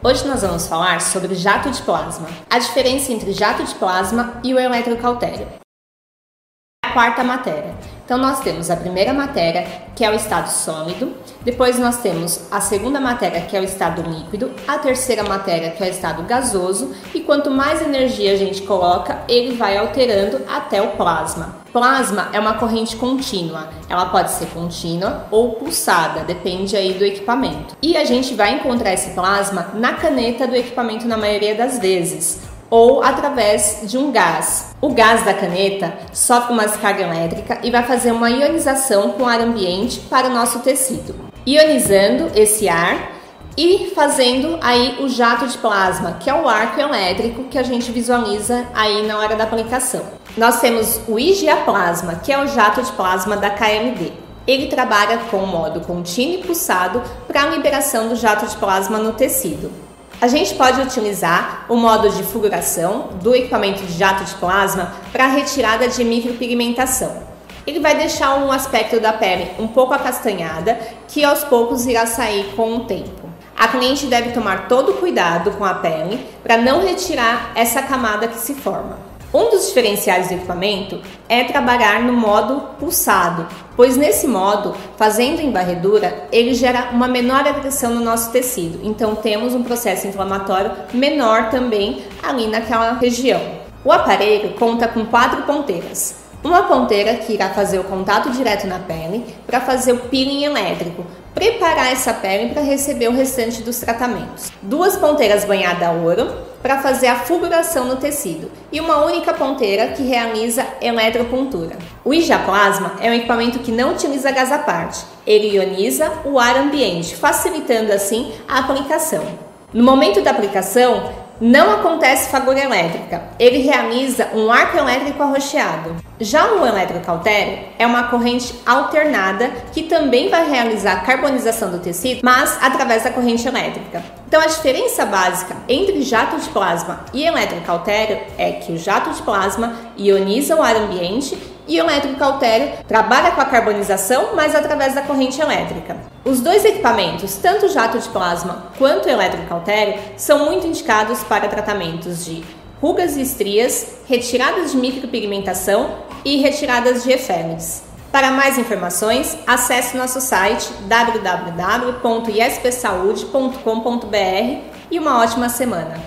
Hoje nós vamos falar sobre jato de plasma, a diferença entre jato de plasma e o eletrocautério. A quarta matéria. Então nós temos a primeira matéria, que é o estado sólido, depois nós temos a segunda matéria, que é o estado líquido, a terceira matéria, que é o estado gasoso, e quanto mais energia a gente coloca, ele vai alterando até o plasma. Plasma é uma corrente contínua, ela pode ser contínua ou pulsada, depende aí do equipamento. E a gente vai encontrar esse plasma na caneta do equipamento na maioria das vezes ou através de um gás. O gás da caneta sofre uma descarga elétrica e vai fazer uma ionização com o ar ambiente para o nosso tecido, ionizando esse ar e fazendo aí o jato de plasma, que é o arco elétrico que a gente visualiza aí na hora da aplicação. Nós temos o IGA plasma, que é o jato de plasma da KMD. Ele trabalha com modo contínuo e pulsado para a liberação do jato de plasma no tecido. A gente pode utilizar o modo de fulguração do equipamento de jato de plasma para a retirada de micropigmentação. Ele vai deixar um aspecto da pele um pouco acastanhada, que aos poucos irá sair com o tempo. A cliente deve tomar todo cuidado com a pele para não retirar essa camada que se forma. Um dos diferenciais do equipamento é trabalhar no modo pulsado, pois nesse modo, fazendo em varredura, ele gera uma menor agressão no nosso tecido. Então temos um processo inflamatório menor também ali naquela região. O aparelho conta com quatro ponteiras. Uma ponteira que irá fazer o contato direto na pele para fazer o peeling elétrico, preparar essa pele para receber o restante dos tratamentos. Duas ponteiras banhadas a ouro para fazer a fulguração no tecido e uma única ponteira que realiza eletropuntura. O Ijaplasma é um equipamento que não utiliza gás à parte, ele ioniza o ar ambiente, facilitando assim a aplicação. No momento da aplicação, não acontece fagulha elétrica, ele realiza um arco elétrico arroxeado. Já o eletrocautério é uma corrente alternada que também vai realizar a carbonização do tecido, mas através da corrente elétrica. Então a diferença básica entre jato de plasma e eletrocautério é que o jato de plasma ioniza o ar ambiente e o eletrocautério trabalha com a carbonização, mas através da corrente elétrica. Os dois equipamentos, tanto o jato de plasma quanto o eletrocautério, são muito indicados para tratamentos de rugas e estrias, retiradas de micropigmentação e retiradas de efêmeres. Para mais informações, acesse nosso site www.ispsaude.com.br e uma ótima semana!